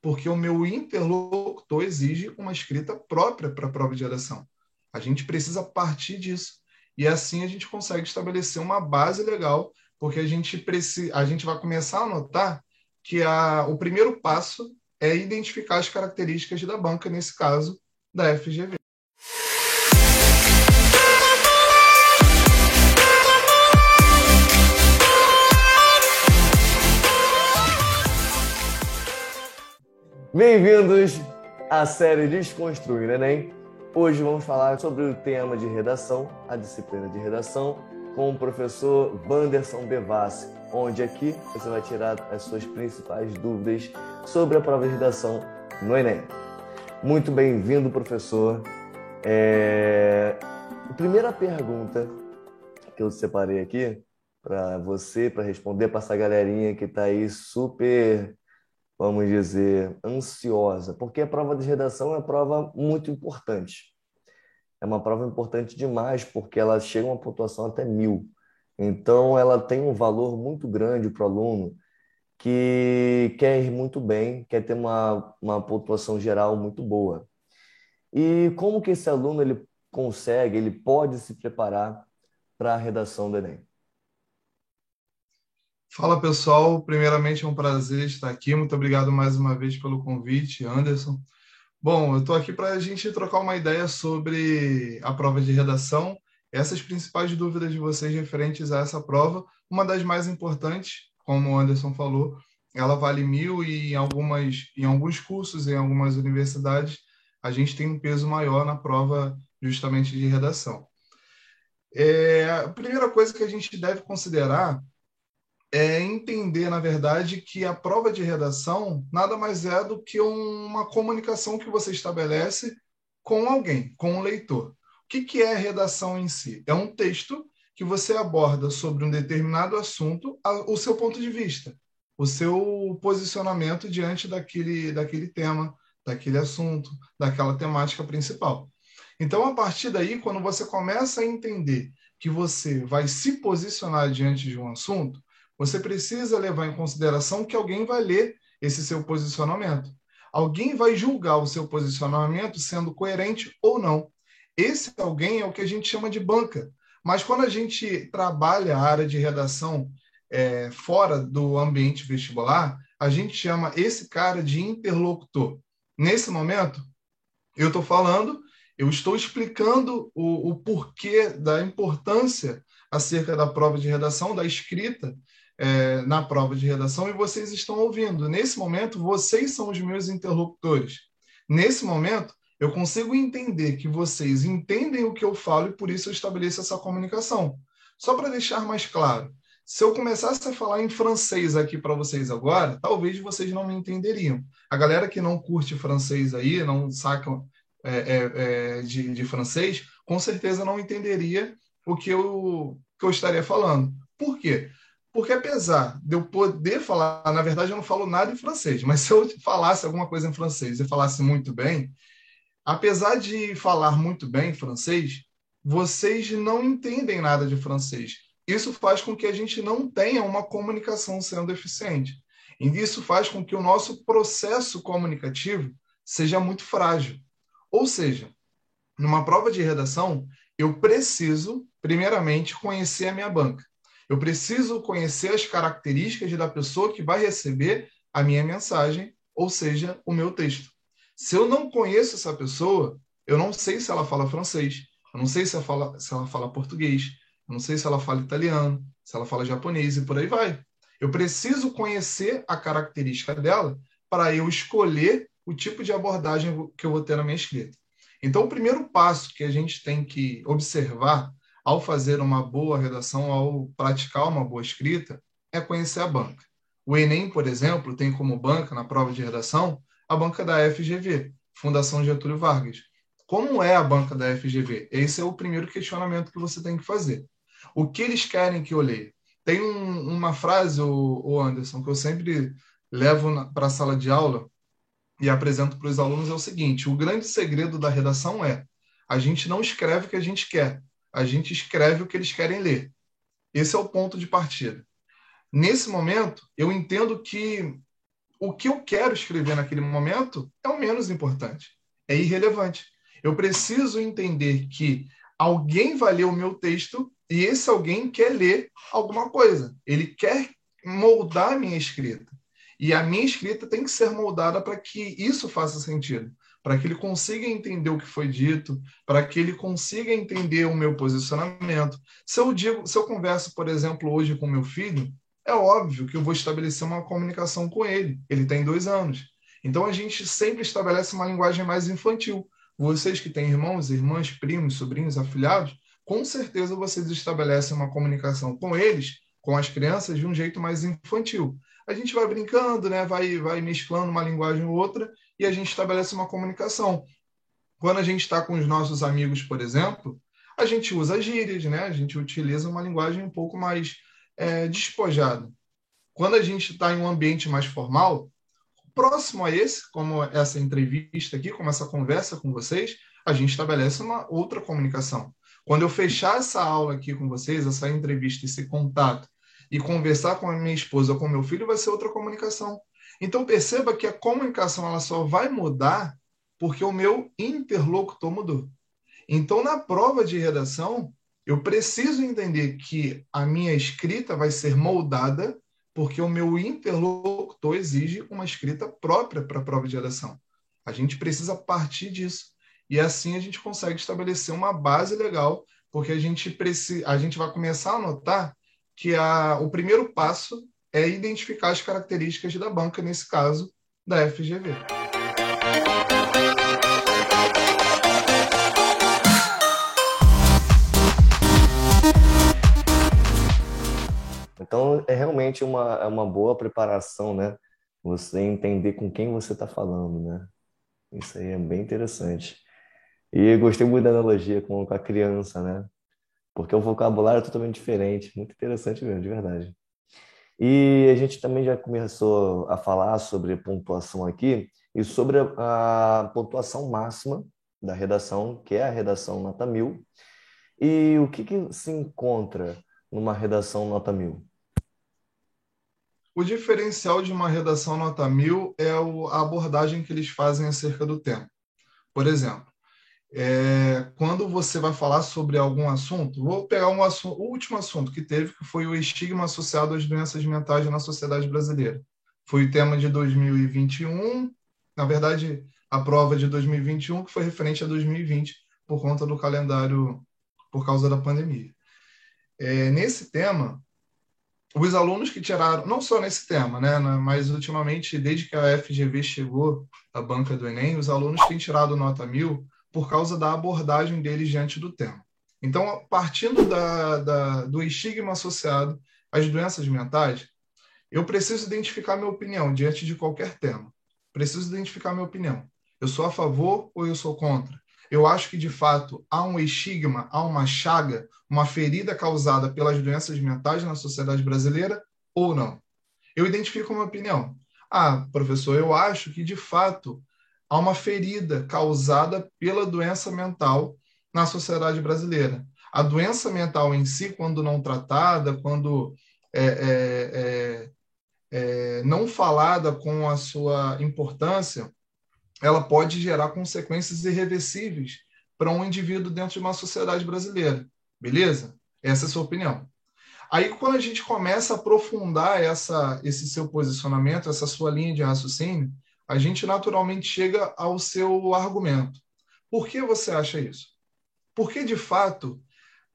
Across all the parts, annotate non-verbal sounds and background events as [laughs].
porque o meu interlocutor exige uma escrita própria para a prova de redação. A gente precisa partir disso. E assim a gente consegue estabelecer uma base legal, porque a gente, precisa, a gente vai começar a notar que a, o primeiro passo é identificar as características da banca, nesse caso, da FGV. Bem-vindos à série Desconstruir Enem. Hoje vamos falar sobre o tema de redação, a disciplina de redação, com o professor Wanderson Bevassi, onde aqui você vai tirar as suas principais dúvidas sobre a prova de redação no Enem. Muito bem-vindo, professor. É... A primeira pergunta que eu separei aqui para você, para responder para essa galerinha que está aí super vamos dizer, ansiosa, porque a prova de redação é uma prova muito importante. É uma prova importante demais, porque ela chega a uma pontuação até mil. Então, ela tem um valor muito grande para o aluno que quer ir muito bem, quer ter uma, uma pontuação geral muito boa. E como que esse aluno ele consegue, ele pode se preparar para a redação do Enem? Fala pessoal, primeiramente é um prazer estar aqui. Muito obrigado mais uma vez pelo convite, Anderson. Bom, eu estou aqui para a gente trocar uma ideia sobre a prova de redação, essas principais dúvidas de vocês referentes a essa prova. Uma das mais importantes, como o Anderson falou, ela vale mil e em, algumas, em alguns cursos, em algumas universidades, a gente tem um peso maior na prova justamente de redação. É, a primeira coisa que a gente deve considerar é entender, na verdade, que a prova de redação nada mais é do que uma comunicação que você estabelece com alguém, com o leitor. O que, que é redação em si? É um texto que você aborda sobre um determinado assunto o seu ponto de vista, o seu posicionamento diante daquele, daquele tema, daquele assunto, daquela temática principal. Então, a partir daí, quando você começa a entender que você vai se posicionar diante de um assunto, você precisa levar em consideração que alguém vai ler esse seu posicionamento. Alguém vai julgar o seu posicionamento sendo coerente ou não. Esse alguém é o que a gente chama de banca. Mas quando a gente trabalha a área de redação é, fora do ambiente vestibular, a gente chama esse cara de interlocutor. Nesse momento, eu estou falando, eu estou explicando o, o porquê da importância acerca da prova de redação, da escrita, é, na prova de redação e vocês estão ouvindo. Nesse momento, vocês são os meus interlocutores. Nesse momento, eu consigo entender que vocês entendem o que eu falo e por isso eu estabeleço essa comunicação. Só para deixar mais claro, se eu começasse a falar em francês aqui para vocês agora, talvez vocês não me entenderiam. A galera que não curte francês aí, não saca é, é, é, de, de, francês, com certeza não entenderia o que eu, que eu estaria falando. Por quê? Porque apesar de eu poder falar, na verdade eu não falo nada em francês, mas se eu falasse alguma coisa em francês e falasse muito bem, apesar de falar muito bem francês, vocês não entendem nada de francês. Isso faz com que a gente não tenha uma comunicação sendo eficiente. E isso faz com que o nosso processo comunicativo seja muito frágil. Ou seja, numa prova de redação, eu preciso, primeiramente, conhecer a minha banca. Eu preciso conhecer as características da pessoa que vai receber a minha mensagem, ou seja, o meu texto. Se eu não conheço essa pessoa, eu não sei se ela fala francês, eu não sei se ela fala, se ela fala português, eu não sei se ela fala italiano, se ela fala japonês e por aí vai. Eu preciso conhecer a característica dela para eu escolher o tipo de abordagem que eu vou ter na minha escrita. Então, o primeiro passo que a gente tem que observar ao fazer uma boa redação, ao praticar uma boa escrita, é conhecer a banca. O Enem, por exemplo, tem como banca, na prova de redação, a banca da FGV, Fundação Getúlio Vargas. Como é a banca da FGV? Esse é o primeiro questionamento que você tem que fazer. O que eles querem que eu leia? Tem um, uma frase, o, o Anderson, que eu sempre levo para a sala de aula e apresento para os alunos é o seguinte: o grande segredo da redação é a gente não escreve o que a gente quer, a gente escreve o que eles querem ler. Esse é o ponto de partida. Nesse momento, eu entendo que o que eu quero escrever naquele momento é o menos importante, é irrelevante. Eu preciso entender que alguém vai ler o meu texto e esse alguém quer ler alguma coisa. Ele quer moldar a minha escrita. E a minha escrita tem que ser moldada para que isso faça sentido, para que ele consiga entender o que foi dito, para que ele consiga entender o meu posicionamento. Se eu digo, se eu converso, por exemplo, hoje com meu filho, é óbvio que eu vou estabelecer uma comunicação com ele. Ele tem dois anos. Então a gente sempre estabelece uma linguagem mais infantil. Vocês que têm irmãos, irmãs, primos, sobrinhos, afilhados, com certeza vocês estabelecem uma comunicação com eles, com as crianças, de um jeito mais infantil a gente vai brincando, né? vai, vai mesclando uma linguagem ou outra e a gente estabelece uma comunicação. Quando a gente está com os nossos amigos, por exemplo, a gente usa gírias, né? a gente utiliza uma linguagem um pouco mais é, despojada. Quando a gente está em um ambiente mais formal, próximo a esse, como essa entrevista aqui, como essa conversa com vocês, a gente estabelece uma outra comunicação. Quando eu fechar essa aula aqui com vocês, essa entrevista, esse contato, e conversar com a minha esposa ou com meu filho vai ser outra comunicação. Então perceba que a comunicação ela só vai mudar porque o meu interlocutor mudou. Então na prova de redação eu preciso entender que a minha escrita vai ser moldada porque o meu interlocutor exige uma escrita própria para a prova de redação. A gente precisa partir disso. E assim a gente consegue estabelecer uma base legal, porque a gente, precisa, a gente vai começar a notar que a, o primeiro passo é identificar as características da banca, nesse caso, da FGV. Então, é realmente uma, é uma boa preparação, né? Você entender com quem você está falando, né? Isso aí é bem interessante. E gostei muito da analogia com a criança, né? porque o vocabulário é totalmente diferente. Muito interessante mesmo, de verdade. E a gente também já começou a falar sobre pontuação aqui e sobre a, pontuação máxima da redação, que é a redação nota mil. E o que, que se encontra numa redação nota mil? O diferencial de uma redação nota mil é a abordagem que eles fazem acerca do tema. Por exemplo, é, quando você vai falar sobre algum assunto, vou pegar um assunto, o último assunto que teve, que foi o estigma associado às doenças mentais na sociedade brasileira. Foi o tema de 2021, na verdade, a prova de 2021, que foi referente a 2020, por conta do calendário, por causa da pandemia. É, nesse tema, os alunos que tiraram, não só nesse tema, né, mas ultimamente, desde que a FGV chegou à banca do Enem, os alunos têm tirado nota mil por causa da abordagem deles diante do tema. Então, partindo da, da, do estigma associado às doenças mentais, eu preciso identificar minha opinião diante de qualquer tema. Preciso identificar minha opinião. Eu sou a favor ou eu sou contra? Eu acho que, de fato, há um estigma, há uma chaga, uma ferida causada pelas doenças mentais na sociedade brasileira ou não? Eu identifico uma opinião. Ah, professor, eu acho que, de fato, há uma ferida causada pela doença mental na sociedade brasileira. A doença mental em si, quando não tratada, quando é, é, é, é, não falada com a sua importância, ela pode gerar consequências irreversíveis para um indivíduo dentro de uma sociedade brasileira. Beleza? Essa é a sua opinião. Aí, quando a gente começa a aprofundar essa, esse seu posicionamento, essa sua linha de raciocínio, a gente naturalmente chega ao seu argumento. Por que você acha isso? Porque, de fato,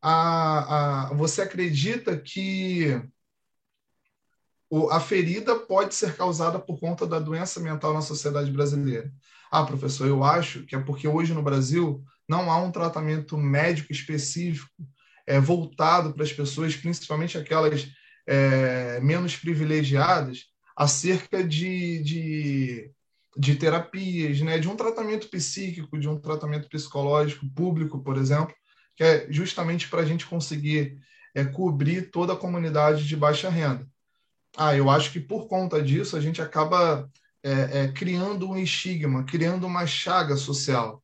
a, a, você acredita que a ferida pode ser causada por conta da doença mental na sociedade brasileira. Ah, professor, eu acho que é porque hoje no Brasil não há um tratamento médico específico é, voltado para as pessoas, principalmente aquelas é, menos privilegiadas, acerca de, de de terapias, né, de um tratamento psíquico, de um tratamento psicológico público, por exemplo, que é justamente para a gente conseguir é, cobrir toda a comunidade de baixa renda. Ah, eu acho que por conta disso a gente acaba é, é, criando um estigma, criando uma chaga social.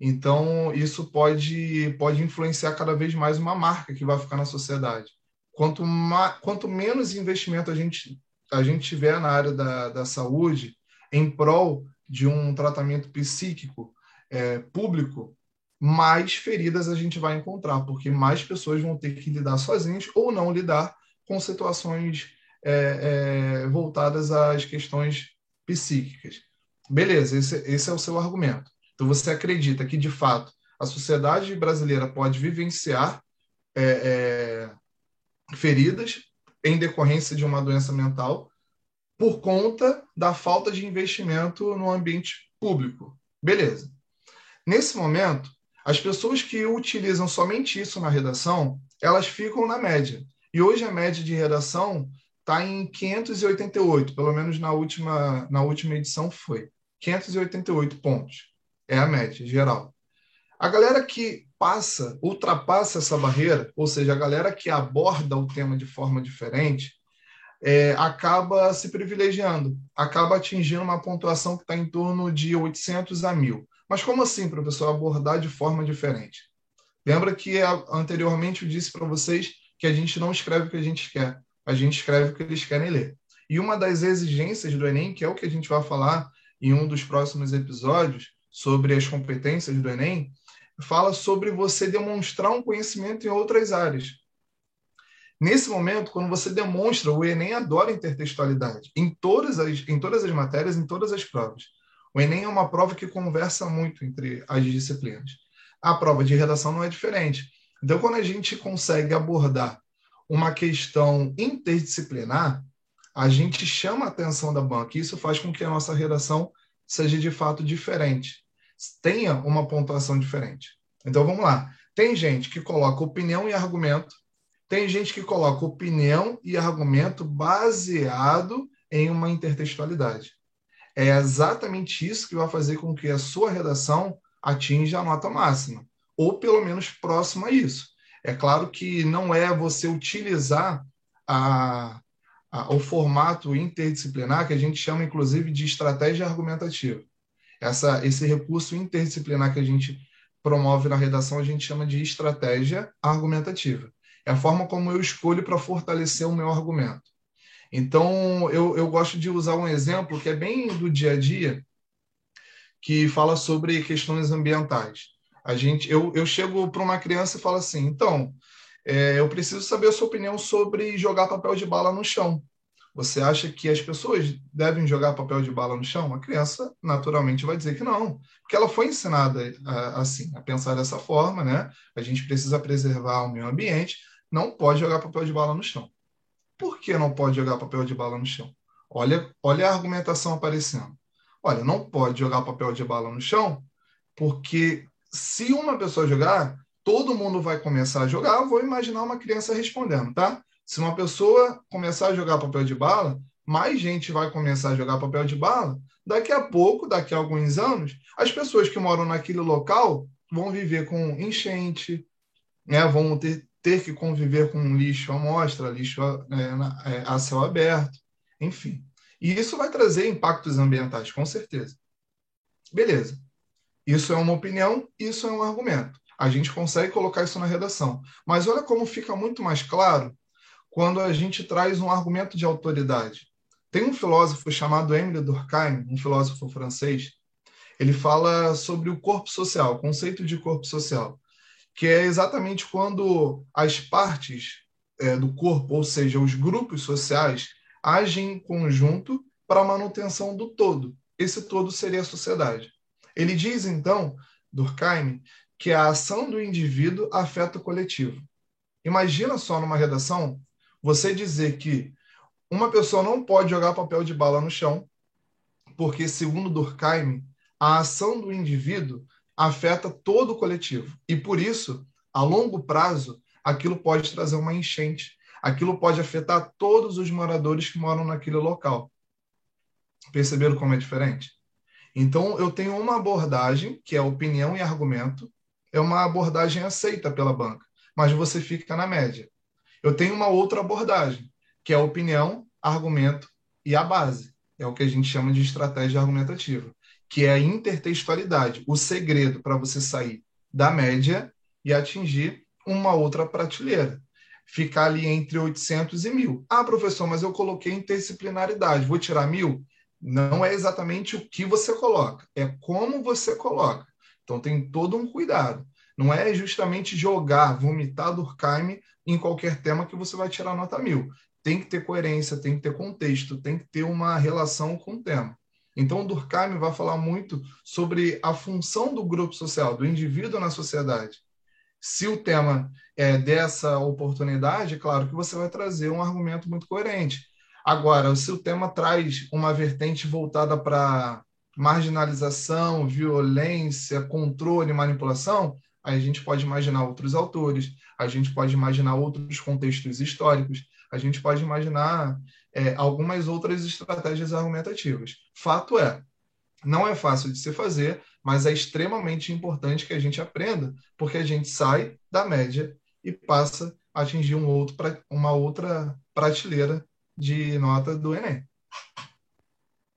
Então, isso pode, pode influenciar cada vez mais uma marca que vai ficar na sociedade. Quanto, ma, quanto menos investimento a gente a gente tiver na área da, da saúde em prol de um tratamento psíquico é, público, mais feridas a gente vai encontrar, porque mais pessoas vão ter que lidar sozinhas ou não lidar com situações é, é, voltadas às questões psíquicas. Beleza, esse, esse é o seu argumento. Então você acredita que, de fato, a sociedade brasileira pode vivenciar é, é, feridas em decorrência de uma doença mental por conta da falta de investimento no ambiente público. Beleza. Nesse momento, as pessoas que utilizam somente isso na redação, elas ficam na média. E hoje a média de redação está em 588, pelo menos na última, na última edição foi. 588 pontos. É a média geral. A galera que passa, ultrapassa essa barreira, ou seja, a galera que aborda o tema de forma diferente, é, acaba se privilegiando, acaba atingindo uma pontuação que está em torno de 800 a 1000. Mas como assim, professor, abordar de forma diferente? Lembra que anteriormente eu disse para vocês que a gente não escreve o que a gente quer, a gente escreve o que eles querem ler. E uma das exigências do Enem, que é o que a gente vai falar em um dos próximos episódios sobre as competências do Enem, fala sobre você demonstrar um conhecimento em outras áreas. Nesse momento, quando você demonstra, o Enem adora intertextualidade em todas as, em todas as matérias, em todas as provas. O Enem é uma prova que conversa muito entre as disciplinas. A prova de redação não é diferente. Então, quando a gente consegue abordar uma questão interdisciplinar, a gente chama a atenção da banca. Isso faz com que a nossa redação seja de fato diferente, tenha uma pontuação diferente. Então vamos lá. Tem gente que coloca opinião e argumento, tem gente que coloca opinião e argumento baseado em uma intertextualidade. É exatamente isso que vai fazer com que a sua redação atinja a nota máxima, ou pelo menos próximo a isso. É claro que não é você utilizar a, a, o formato interdisciplinar, que a gente chama inclusive de estratégia argumentativa. Essa, esse recurso interdisciplinar que a gente promove na redação, a gente chama de estratégia argumentativa. É a forma como eu escolho para fortalecer o meu argumento. Então, eu, eu gosto de usar um exemplo que é bem do dia a dia, que fala sobre questões ambientais. A gente, eu, eu chego para uma criança e falo assim: então, é, eu preciso saber a sua opinião sobre jogar papel de bala no chão. Você acha que as pessoas devem jogar papel de bala no chão? A criança naturalmente vai dizer que não, porque ela foi ensinada a, assim, a pensar dessa forma, né? A gente precisa preservar o meio ambiente, não pode jogar papel de bala no chão. Por que não pode jogar papel de bala no chão? Olha, olha a argumentação aparecendo. Olha, não pode jogar papel de bala no chão, porque se uma pessoa jogar, todo mundo vai começar a jogar. Eu vou imaginar uma criança respondendo, tá? Se uma pessoa começar a jogar papel de bala, mais gente vai começar a jogar papel de bala. Daqui a pouco, daqui a alguns anos, as pessoas que moram naquele local vão viver com enchente, né? vão ter, ter que conviver com lixo à mostra, lixo a, é, é, a céu aberto, enfim. E isso vai trazer impactos ambientais, com certeza. Beleza. Isso é uma opinião, isso é um argumento. A gente consegue colocar isso na redação. Mas olha como fica muito mais claro quando a gente traz um argumento de autoridade. Tem um filósofo chamado Émile Durkheim, um filósofo francês, ele fala sobre o corpo social, o conceito de corpo social, que é exatamente quando as partes é, do corpo, ou seja, os grupos sociais, agem em conjunto para a manutenção do todo. Esse todo seria a sociedade. Ele diz, então, Durkheim, que a ação do indivíduo afeta o coletivo. Imagina só numa redação você dizer que uma pessoa não pode jogar papel de bala no chão, porque, segundo Durkheim, a ação do indivíduo afeta todo o coletivo. E por isso, a longo prazo, aquilo pode trazer uma enchente, aquilo pode afetar todos os moradores que moram naquele local. Perceberam como é diferente? Então, eu tenho uma abordagem, que é opinião e argumento, é uma abordagem aceita pela banca, mas você fica na média. Eu tenho uma outra abordagem, que é a opinião, argumento e a base. É o que a gente chama de estratégia argumentativa, que é a intertextualidade, o segredo para você sair da média e atingir uma outra prateleira. ficar ali entre 800 e 1.000. Ah, professor, mas eu coloquei interdisciplinaridade, vou tirar 1.000? Não é exatamente o que você coloca, é como você coloca. Então tem todo um cuidado. Não é justamente jogar, vomitar Durkheim em qualquer tema que você vai tirar nota mil. Tem que ter coerência, tem que ter contexto, tem que ter uma relação com o tema. Então, Durkheim vai falar muito sobre a função do grupo social, do indivíduo na sociedade. Se o tema é dessa oportunidade, claro que você vai trazer um argumento muito coerente. Agora, se o tema traz uma vertente voltada para marginalização, violência, controle, manipulação, a gente pode imaginar outros autores, a gente pode imaginar outros contextos históricos, a gente pode imaginar é, algumas outras estratégias argumentativas. Fato é, não é fácil de se fazer, mas é extremamente importante que a gente aprenda, porque a gente sai da média e passa a atingir um outro, uma outra prateleira de nota do Enem.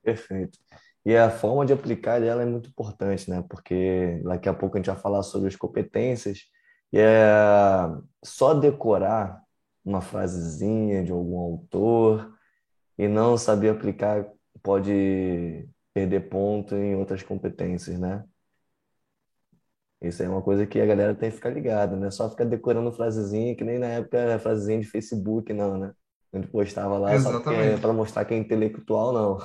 Perfeito. E a forma de aplicar ela é muito importante, né? Porque daqui a pouco a gente vai falar sobre as competências. E é só decorar uma frasezinha de algum autor e não saber aplicar pode perder ponto em outras competências, né? Isso é uma coisa que a galera tem que ficar ligada, né? Só ficar decorando frasezinha, que nem na época a frasezinha de Facebook, não, né? A gente postava lá exatamente. para mostrar que é intelectual, não.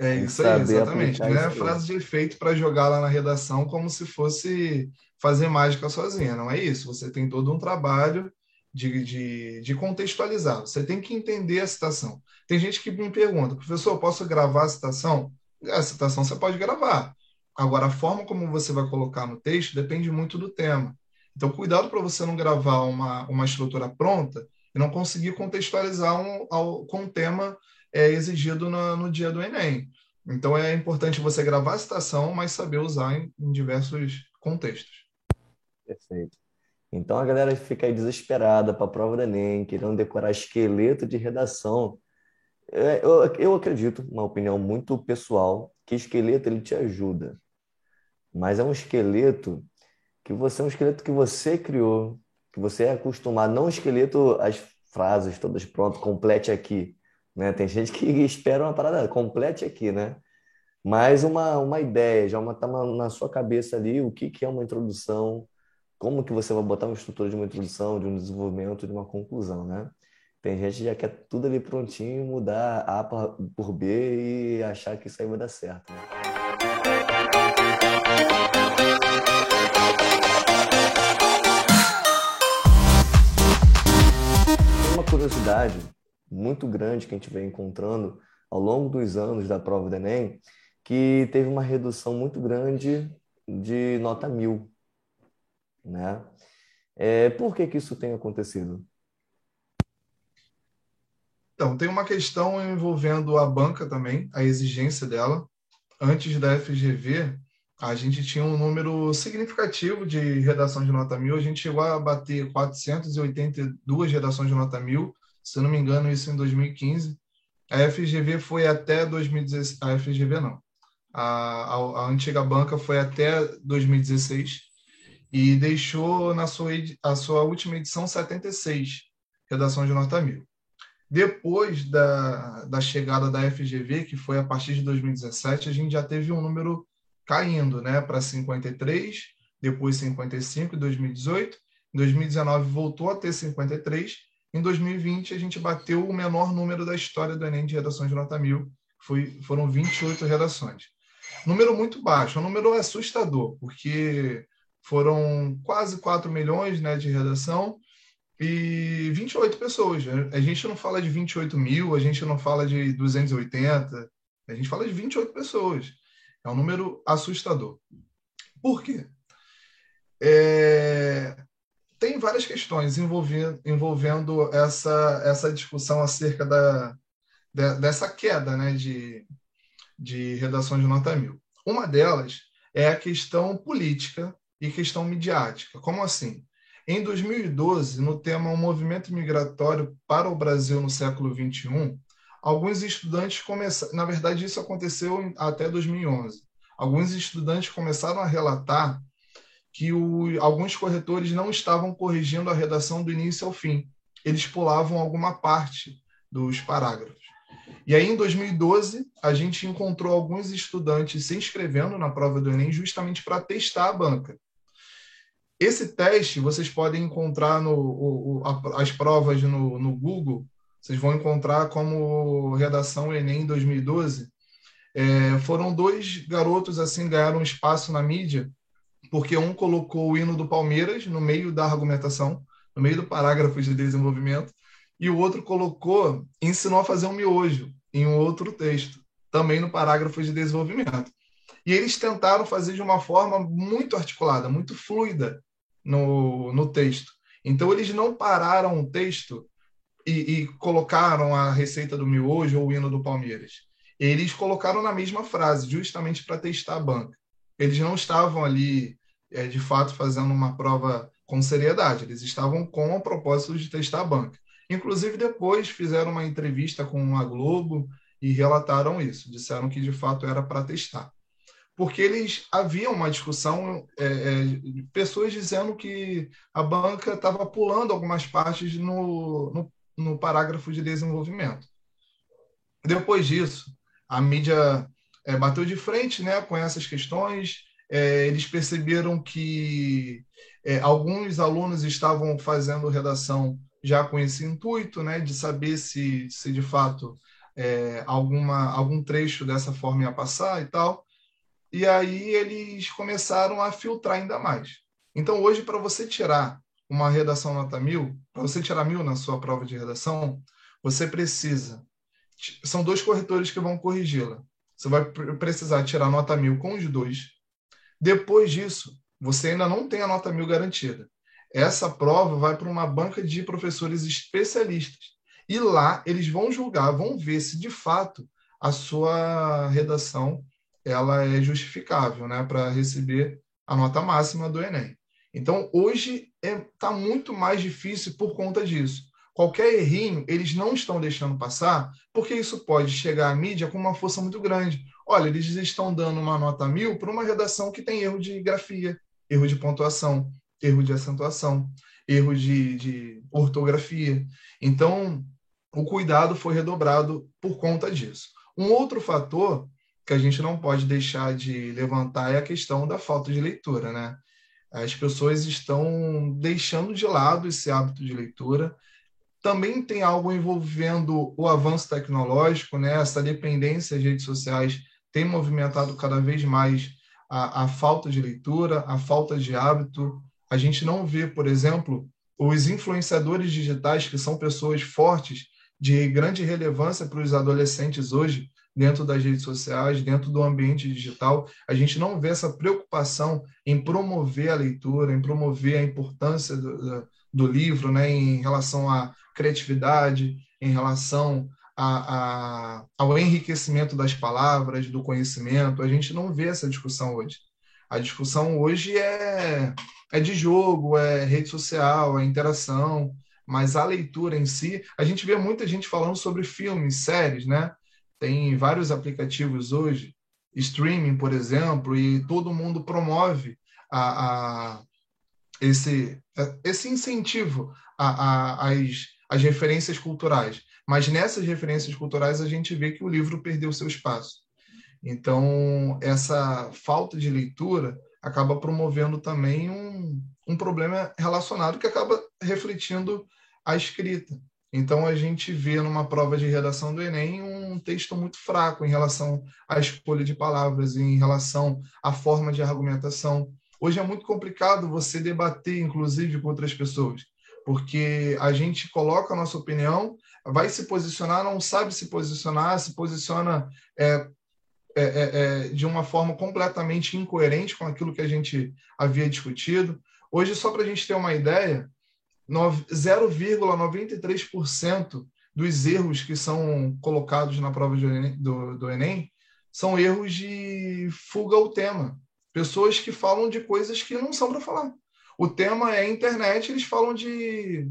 É [laughs] isso aí, exatamente. Não é frase de efeito para jogar lá na redação como se fosse fazer mágica sozinha, não é isso. Você tem todo um trabalho de, de, de contextualizar. Você tem que entender a citação. Tem gente que me pergunta, professor, posso gravar a citação? A citação você pode gravar. Agora, a forma como você vai colocar no texto depende muito do tema. Então, cuidado para você não gravar uma, uma estrutura pronta e não conseguir contextualizar um, ao, com o tema é, exigido no, no dia do Enem. Então, é importante você gravar a citação, mas saber usar em, em diversos contextos. Perfeito. Então, a galera fica aí desesperada para a prova do Enem, querendo decorar esqueleto de redação. É, eu, eu acredito, uma opinião muito pessoal, que esqueleto ele te ajuda. Mas é um esqueleto que você é um esqueleto que você criou, que você é acostumado, não um esqueleto as frases todas prontas, complete aqui, né? Tem gente que [laughs] espera uma parada, complete aqui, né? Mas uma, uma ideia, já está na sua cabeça ali o que, que é uma introdução, como que você vai botar uma estrutura de uma introdução, de um desenvolvimento, de uma conclusão, né? Tem gente que já quer tudo ali prontinho, mudar A por B e achar que isso aí vai dar certo. Né? Muito grande que a gente vem encontrando ao longo dos anos da prova do Enem, que teve uma redução muito grande de nota mil. Né? É, por que, que isso tem acontecido? Então, tem uma questão envolvendo a banca também, a exigência dela. Antes da FGV, a gente tinha um número significativo de redação de nota mil. A gente chegou a bater 482 redações de nota mil, se não me engano, isso em 2015. A FGV foi até 2016. A FGV não. A, a, a antiga banca foi até 2016 e deixou na sua, a sua última edição 76 redações de nota mil. Depois da, da chegada da FGV, que foi a partir de 2017, a gente já teve um número caindo né, para 53, depois 55 em 2018, em 2019 voltou a ter 53, em 2020 a gente bateu o menor número da história do Enem de redações de nota mil, foi, foram 28 redações. Número muito baixo, um número assustador, porque foram quase 4 milhões né, de redação, e 28 pessoas. A gente não fala de 28 mil, a gente não fala de 280, a gente fala de 28 pessoas. É um número assustador. Por quê? É... Tem várias questões envolvendo, envolvendo essa, essa discussão acerca da, de, dessa queda né, de, de redação de nota mil. Uma delas é a questão política e questão midiática. Como assim? Em 2012, no tema O Movimento Migratório para o Brasil no século XXI, alguns estudantes começaram. Na verdade, isso aconteceu até 2011. Alguns estudantes começaram a relatar que o, alguns corretores não estavam corrigindo a redação do início ao fim. eles pulavam alguma parte dos parágrafos. E aí, em 2012, a gente encontrou alguns estudantes se inscrevendo na prova do Enem justamente para testar a banca. Esse teste vocês podem encontrar no, o, o, as provas no, no, Google, vocês vão encontrar como redação Enem 2012. É, foram dois garotos assim ganharam espaço na mídia, porque um colocou o hino do Palmeiras no meio da argumentação, no meio do parágrafo de desenvolvimento, e o outro colocou, ensinou a fazer um miojo em um outro texto, também no parágrafo de desenvolvimento. E eles tentaram fazer de uma forma muito articulada, muito fluida no, no texto. Então, eles não pararam o texto e, e colocaram a receita do miojo ou o hino do Palmeiras. Eles colocaram na mesma frase, justamente para testar a banca. Eles não estavam ali, é, de fato, fazendo uma prova com seriedade, eles estavam com o propósito de testar a banca. Inclusive, depois fizeram uma entrevista com a Globo e relataram isso, disseram que de fato era para testar. Porque eles havia uma discussão, é, é, pessoas dizendo que a banca estava pulando algumas partes no, no, no parágrafo de desenvolvimento. Depois disso, a mídia é, bateu de frente né, com essas questões, é, eles perceberam que é, alguns alunos estavam fazendo redação já com esse intuito, né, de saber se, se de fato é, alguma, algum trecho dessa forma ia passar e tal. E aí eles começaram a filtrar ainda mais. Então, hoje, para você tirar uma redação nota mil, para você tirar mil na sua prova de redação, você precisa. São dois corretores que vão corrigi-la. Você vai precisar tirar nota mil com os dois. Depois disso, você ainda não tem a nota mil garantida essa prova vai para uma banca de professores especialistas. E lá eles vão julgar, vão ver se de fato a sua redação ela é justificável né, para receber a nota máxima do Enem. Então, hoje está é, tá muito mais difícil por conta disso. Qualquer errinho, eles não estão deixando passar, porque isso pode chegar à mídia com uma força muito grande. Olha, eles estão dando uma nota mil para uma redação que tem erro de grafia, erro de pontuação erro de acentuação, erro de, de ortografia. Então, o cuidado foi redobrado por conta disso. Um outro fator que a gente não pode deixar de levantar é a questão da falta de leitura, né? As pessoas estão deixando de lado esse hábito de leitura. Também tem algo envolvendo o avanço tecnológico, né? Essa dependência das redes sociais tem movimentado cada vez mais a, a falta de leitura, a falta de hábito, a gente não vê, por exemplo, os influenciadores digitais, que são pessoas fortes, de grande relevância para os adolescentes hoje, dentro das redes sociais, dentro do ambiente digital, a gente não vê essa preocupação em promover a leitura, em promover a importância do, do livro, né, em relação à criatividade, em relação a, a, ao enriquecimento das palavras, do conhecimento. A gente não vê essa discussão hoje. A discussão hoje é é de jogo, é rede social, é interação, mas a leitura em si, a gente vê muita gente falando sobre filmes, séries, né? Tem vários aplicativos hoje, streaming, por exemplo, e todo mundo promove a, a esse, esse incentivo às, referências culturais. Mas nessas referências culturais a gente vê que o livro perdeu seu espaço. Então, essa falta de leitura acaba promovendo também um, um problema relacionado que acaba refletindo a escrita. Então, a gente vê numa prova de redação do Enem um texto muito fraco em relação à escolha de palavras, em relação à forma de argumentação. Hoje é muito complicado você debater, inclusive, com outras pessoas, porque a gente coloca a nossa opinião, vai se posicionar, não sabe se posicionar, se posiciona é, é, é, é, de uma forma completamente incoerente com aquilo que a gente havia discutido. Hoje, só para a gente ter uma ideia, 0,93% dos erros que são colocados na prova do, do Enem são erros de fuga ao tema. Pessoas que falam de coisas que não são para falar. O tema é internet, eles falam de,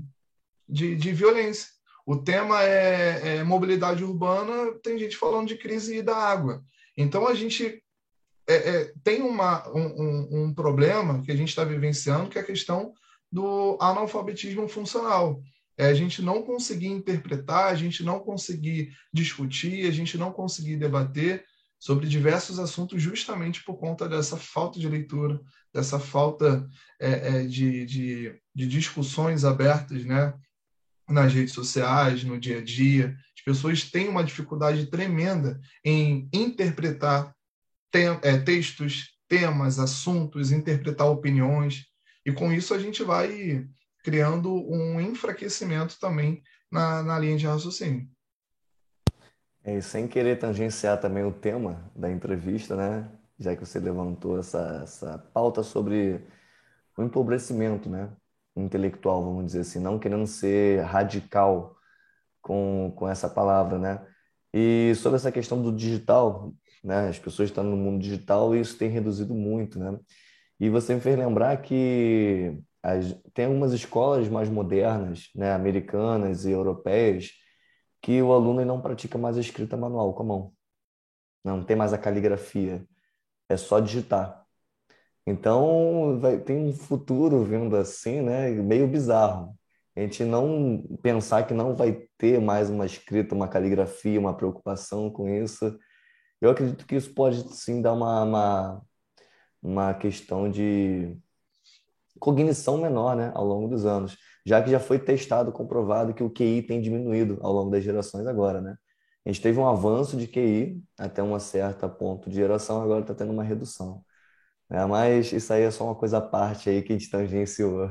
de, de violência. O tema é, é, mobilidade urbana, tem gente falando de crise da água. Então, a gente é, é, tem uma, um, um, problema que a gente está vivenciando, que é a questão do analfabetismo funcional. é a gente não conseguir interpretar, a gente não conseguir discutir, a gente não conseguir debater sobre diversos assuntos justamente por conta dessa falta de leitura, dessa falta é, é, de, de, de, discussões abertas né, nas redes sociais, no dia a dia. As pessoas têm uma dificuldade tremenda em interpretar tem, é, textos, temas, assuntos, interpretar opiniões, e com isso a gente vai criando um enfraquecimento também na, na linha de raciocínio. É, e sem querer tangenciar também o tema da entrevista, né? Já que você levantou essa, essa pauta sobre o empobrecimento, né? Intelectual, vamos dizer assim, não querendo ser radical com, com essa palavra, né? E sobre essa questão do digital, né? As pessoas estão no mundo digital e isso tem reduzido muito, né? E você me fez lembrar que as, tem algumas escolas mais modernas, né, americanas e europeias, que o aluno não pratica mais a escrita manual com a mão. Não tem mais a caligrafia, é só digitar. Então, vai, tem um futuro vindo assim, né, meio bizarro. A gente não pensar que não vai ter mais uma escrita, uma caligrafia, uma preocupação com isso. Eu acredito que isso pode sim dar uma, uma, uma questão de cognição menor né, ao longo dos anos, já que já foi testado, comprovado que o QI tem diminuído ao longo das gerações agora. Né? A gente teve um avanço de QI até uma certa ponto de geração, agora está tendo uma redução. É, mas isso aí é só uma coisa à parte aí que a gente tangenciou.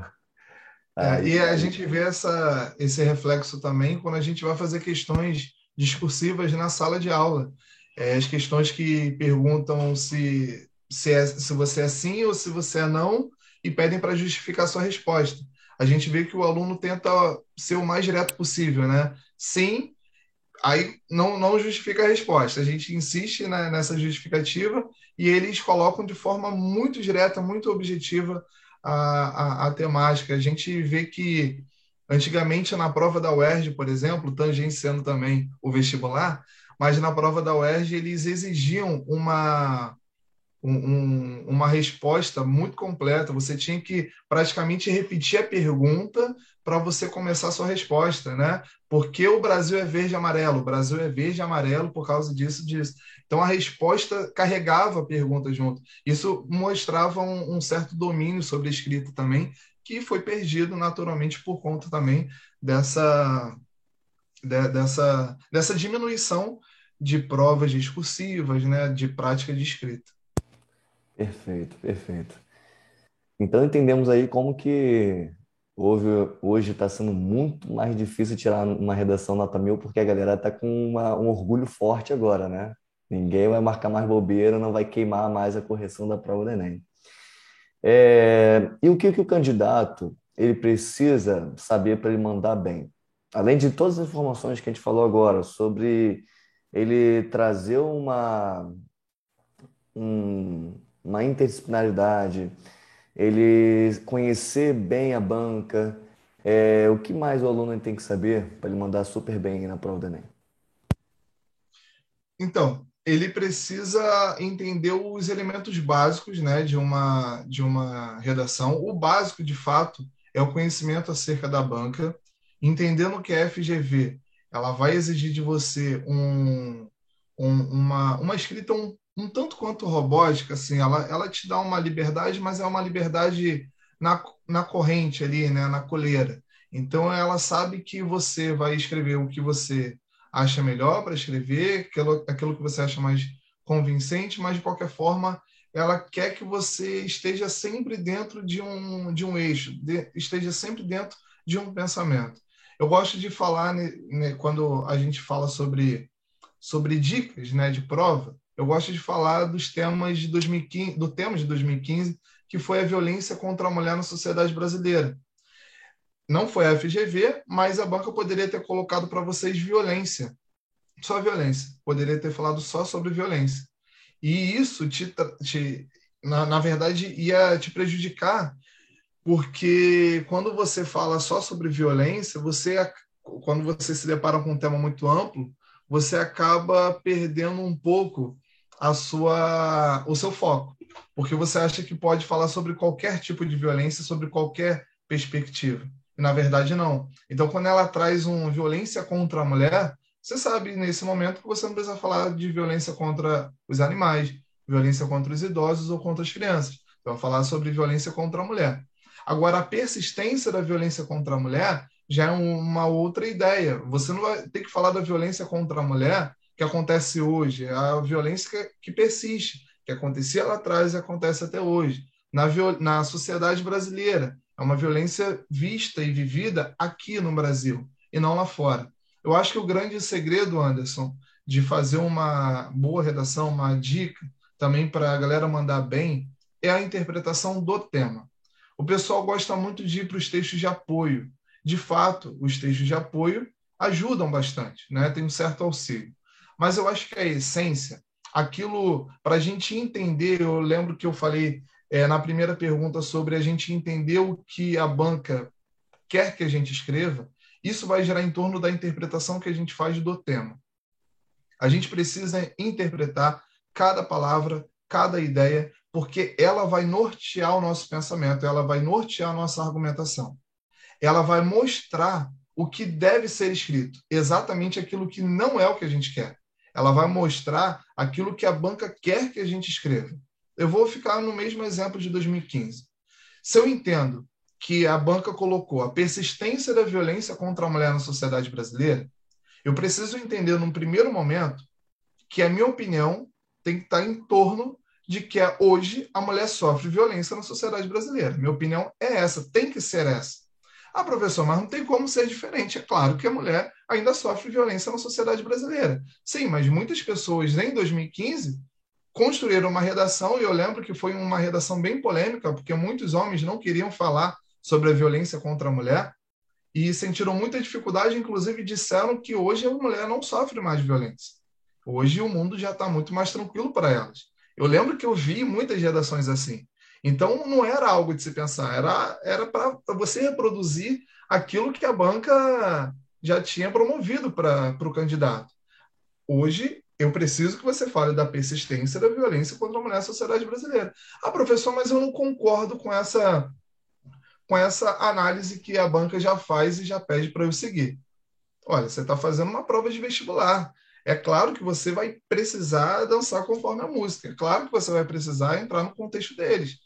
É, e a gente vê essa, esse reflexo também quando a gente vai fazer questões discursivas na sala de aula. É, as questões que perguntam se, se, é, se você é sim ou se você é não, e pedem para justificar sua resposta. A gente vê que o aluno tenta ser o mais direto possível, né? Sim, aí não, não justifica a resposta. A gente insiste né, nessa justificativa e eles colocam de forma muito direta, muito objetiva a, a, a temática. A gente vê que antigamente na prova da UERJ, por exemplo, tangenciando também o vestibular, mas na prova da UERJ eles exigiam uma um, uma resposta muito completa. Você tinha que praticamente repetir a pergunta para você começar a sua resposta, né? Porque o Brasil é verde e amarelo? O Brasil é verde e amarelo por causa disso, disso. Então a resposta carregava a pergunta junto. Isso mostrava um, um certo domínio sobre a escrita também, que foi perdido naturalmente por conta também dessa de, dessa dessa diminuição de provas discursivas, né, de prática de escrita. Perfeito, perfeito. Então entendemos aí como que houve, hoje está sendo muito mais difícil tirar uma redação nota mil, porque a galera está com uma, um orgulho forte agora, né? Ninguém vai marcar mais bobeira, não vai queimar mais a correção da prova do Enem. É, e o que, que o candidato ele precisa saber para ele mandar bem? Além de todas as informações que a gente falou agora sobre ele trazer uma, um, uma interdisciplinaridade, ele conhecer bem a banca. É, o que mais o aluno tem que saber para ele mandar super bem na prova do Enem? Então, ele precisa entender os elementos básicos né, de, uma, de uma redação. O básico, de fato, é o conhecimento acerca da banca, entendendo que a FGV ela vai exigir de você um, um, uma, uma escrita um um tanto quanto robótica, assim, ela, ela te dá uma liberdade, mas é uma liberdade na, na corrente ali, né, na coleira. Então ela sabe que você vai escrever o que você acha melhor para escrever, aquilo, aquilo que você acha mais convincente, mas de qualquer forma ela quer que você esteja sempre dentro de um, de um eixo, de, esteja sempre dentro de um pensamento. Eu gosto de falar, né, né, quando a gente fala sobre, sobre dicas né, de prova, eu gosto de falar dos temas de 2015, do tema de 2015, que foi a violência contra a mulher na sociedade brasileira. Não foi a FGV, mas a banca poderia ter colocado para vocês violência. Só violência. Poderia ter falado só sobre violência. E isso, te, te na, na verdade, ia te prejudicar, porque quando você fala só sobre violência, você quando você se depara com um tema muito amplo, você acaba perdendo um pouco a sua, o seu foco, porque você acha que pode falar sobre qualquer tipo de violência, sobre qualquer perspectiva. E na verdade não. Então, quando ela traz um violência contra a mulher, você sabe nesse momento que você não precisa falar de violência contra os animais, violência contra os idosos ou contra as crianças. Então, falar sobre violência contra a mulher. Agora, a persistência da violência contra a mulher já é uma outra ideia. Você não vai ter que falar da violência contra a mulher que acontece hoje, a violência que persiste, que acontecia lá atrás e acontece até hoje. Na, na sociedade brasileira, é uma violência vista e vivida aqui no Brasil e não lá fora. Eu acho que o grande segredo, Anderson, de fazer uma boa redação, uma dica também para a galera mandar bem, é a interpretação do tema. O pessoal gosta muito de ir para os textos de apoio. De fato, os textos de apoio ajudam bastante, né? tem um certo auxílio. Mas eu acho que a essência, aquilo para a gente entender, eu lembro que eu falei é, na primeira pergunta sobre a gente entender o que a banca quer que a gente escreva, isso vai gerar em torno da interpretação que a gente faz do tema. A gente precisa interpretar cada palavra, cada ideia, porque ela vai nortear o nosso pensamento, ela vai nortear a nossa argumentação. Ela vai mostrar o que deve ser escrito, exatamente aquilo que não é o que a gente quer. Ela vai mostrar aquilo que a banca quer que a gente escreva. Eu vou ficar no mesmo exemplo de 2015. Se eu entendo que a banca colocou a persistência da violência contra a mulher na sociedade brasileira, eu preciso entender, num primeiro momento, que a minha opinião tem que estar em torno de que hoje a mulher sofre violência na sociedade brasileira. Minha opinião é essa, tem que ser essa. Ah, professor, mas não tem como ser diferente. É claro que a mulher ainda sofre violência na sociedade brasileira. Sim, mas muitas pessoas em 2015 construíram uma redação, e eu lembro que foi uma redação bem polêmica, porque muitos homens não queriam falar sobre a violência contra a mulher e sentiram muita dificuldade, inclusive disseram que hoje a mulher não sofre mais violência. Hoje o mundo já está muito mais tranquilo para elas. Eu lembro que eu vi muitas redações assim. Então não era algo de se pensar, era era para você reproduzir aquilo que a banca já tinha promovido para o candidato. Hoje eu preciso que você fale da persistência da violência contra a mulher na sociedade brasileira. Ah, professor, mas eu não concordo com essa com essa análise que a banca já faz e já pede para eu seguir. Olha, você está fazendo uma prova de vestibular. É claro que você vai precisar dançar conforme a música. É claro que você vai precisar entrar no contexto deles.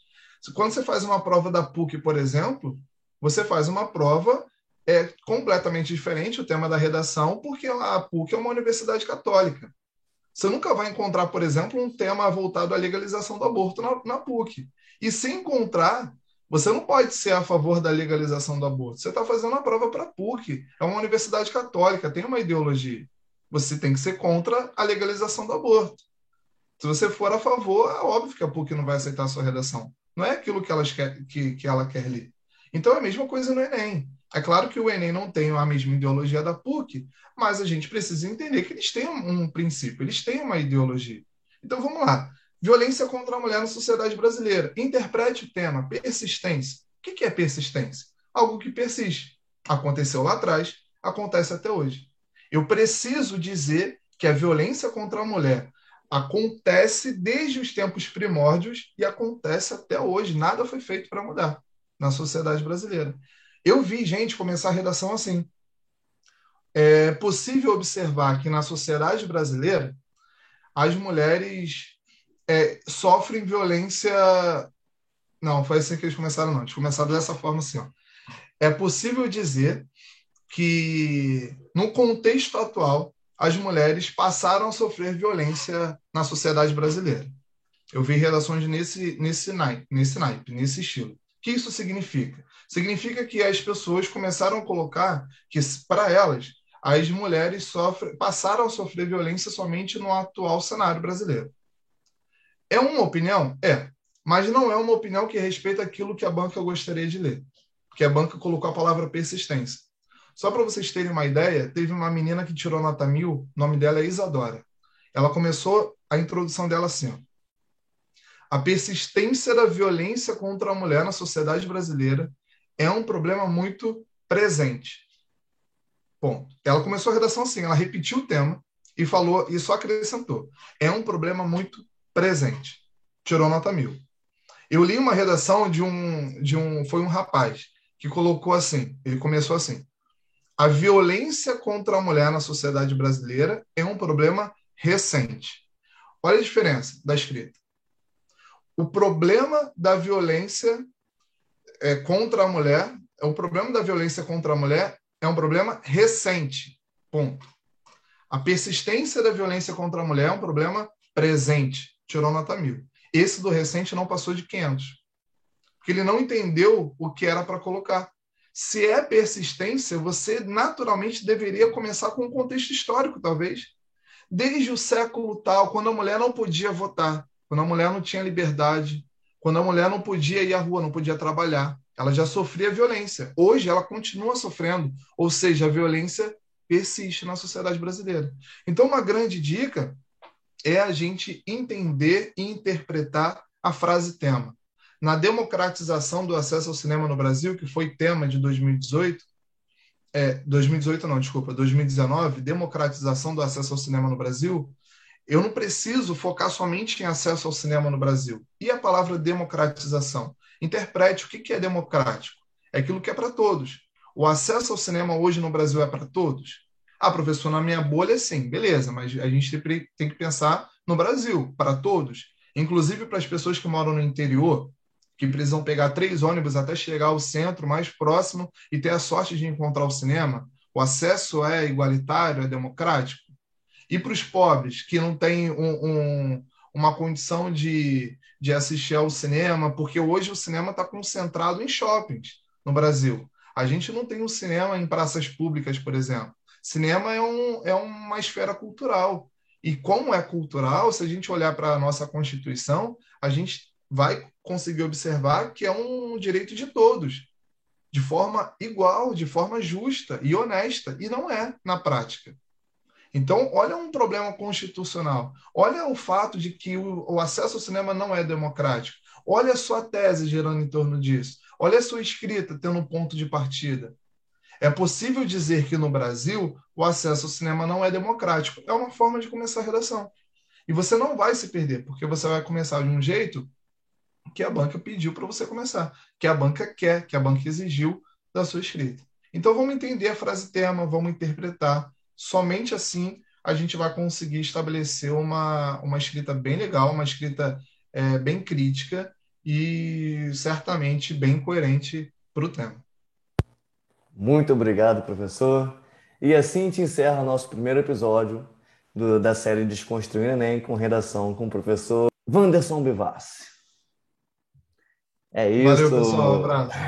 Quando você faz uma prova da PUC, por exemplo, você faz uma prova é completamente diferente o tema da redação, porque a PUC é uma universidade católica. Você nunca vai encontrar, por exemplo, um tema voltado à legalização do aborto na, na PUC. E se encontrar, você não pode ser a favor da legalização do aborto. Você está fazendo uma prova para a PUC. É uma universidade católica, tem uma ideologia. Você tem que ser contra a legalização do aborto. Se você for a favor, é óbvio que a PUC não vai aceitar a sua redação. Não é aquilo que, elas quer, que, que ela quer ler. Então é a mesma coisa no Enem. É claro que o Enem não tem a mesma ideologia da PUC, mas a gente precisa entender que eles têm um princípio, eles têm uma ideologia. Então vamos lá. Violência contra a mulher na sociedade brasileira. Interprete o tema persistência. O que é persistência? Algo que persiste. Aconteceu lá atrás, acontece até hoje. Eu preciso dizer que a violência contra a mulher acontece desde os tempos primórdios e acontece até hoje. Nada foi feito para mudar na sociedade brasileira. Eu vi gente começar a redação assim. É possível observar que na sociedade brasileira as mulheres é, sofrem violência. Não, foi assim que eles começaram, não. Eles começaram dessa forma assim. Ó. É possível dizer que, no contexto atual, as mulheres passaram a sofrer violência na sociedade brasileira. Eu vi redações nesse, nesse, naipe, nesse naipe, nesse estilo. O que isso significa? significa que as pessoas começaram a colocar que, para elas, as mulheres sofrem, passaram a sofrer violência somente no atual cenário brasileiro. É uma opinião? É. Mas não é uma opinião que respeita aquilo que a banca gostaria de ler. Porque a banca colocou a palavra persistência. Só para vocês terem uma ideia, teve uma menina que tirou nota mil, o nome dela é Isadora. Ela começou a introdução dela assim: ó. A persistência da violência contra a mulher na sociedade brasileira é um problema muito presente. Ponto. Ela começou a redação assim, ela repetiu o tema e falou e só acrescentou. É um problema muito presente. Tirou nota mil. Eu li uma redação de um de um foi um rapaz. que colocou assim, ele começou assim: a violência contra a mulher na sociedade brasileira é um problema recente. Olha a diferença da escrita. O problema da violência é, contra a mulher, o problema da violência contra a mulher é um problema recente. Ponto. A persistência da violência contra a mulher é um problema presente. Tirou nota mil. Esse do recente não passou de 500. Porque ele não entendeu o que era para colocar. Se é persistência, você naturalmente deveria começar com um contexto histórico, talvez. Desde o século tal, quando a mulher não podia votar, quando a mulher não tinha liberdade, quando a mulher não podia ir à rua, não podia trabalhar, ela já sofria violência. Hoje ela continua sofrendo, ou seja, a violência persiste na sociedade brasileira. Então, uma grande dica é a gente entender e interpretar a frase tema. Na democratização do acesso ao cinema no Brasil, que foi tema de 2018, é, 2018 não, desculpa, 2019, democratização do acesso ao cinema no Brasil, eu não preciso focar somente em acesso ao cinema no Brasil. E a palavra democratização? Interprete o que é democrático. É aquilo que é para todos. O acesso ao cinema hoje no Brasil é para todos? Ah, professor, na minha bolha, sim, beleza, mas a gente tem que pensar no Brasil, para todos. Inclusive para as pessoas que moram no interior, que precisam pegar três ônibus até chegar ao centro mais próximo e ter a sorte de encontrar o cinema. O acesso é igualitário, é democrático. E para os pobres, que não têm um, um, uma condição de, de assistir ao cinema, porque hoje o cinema está concentrado em shoppings no Brasil. A gente não tem um cinema em praças públicas, por exemplo. Cinema é, um, é uma esfera cultural. E como é cultural, se a gente olhar para a nossa Constituição, a gente vai conseguir observar que é um direito de todos, de forma igual, de forma justa e honesta. E não é na prática. Então, olha um problema constitucional. Olha o fato de que o, acesso ao cinema não é democrático. Olha a sua tese gerando em torno disso. Olha a sua escrita tendo um ponto de partida. É possível dizer que no Brasil o acesso ao cinema não é democrático. É uma forma de começar a redação. E você não vai se perder, porque você vai começar de um jeito que a banca pediu para você começar, que a banca quer, que a banca exigiu da sua escrita. Então vamos entender a frase tema, vamos interpretar, somente assim a gente vai conseguir estabelecer uma, uma escrita bem legal, uma escrita é, bem crítica e certamente bem coerente para o tema. Muito obrigado, professor. E assim gente encerra nosso primeiro episódio do, da série Desconstruindo Enem com redação com o professor Wanderson Bivassi. É isso. Valeu, pessoal. Um abraço.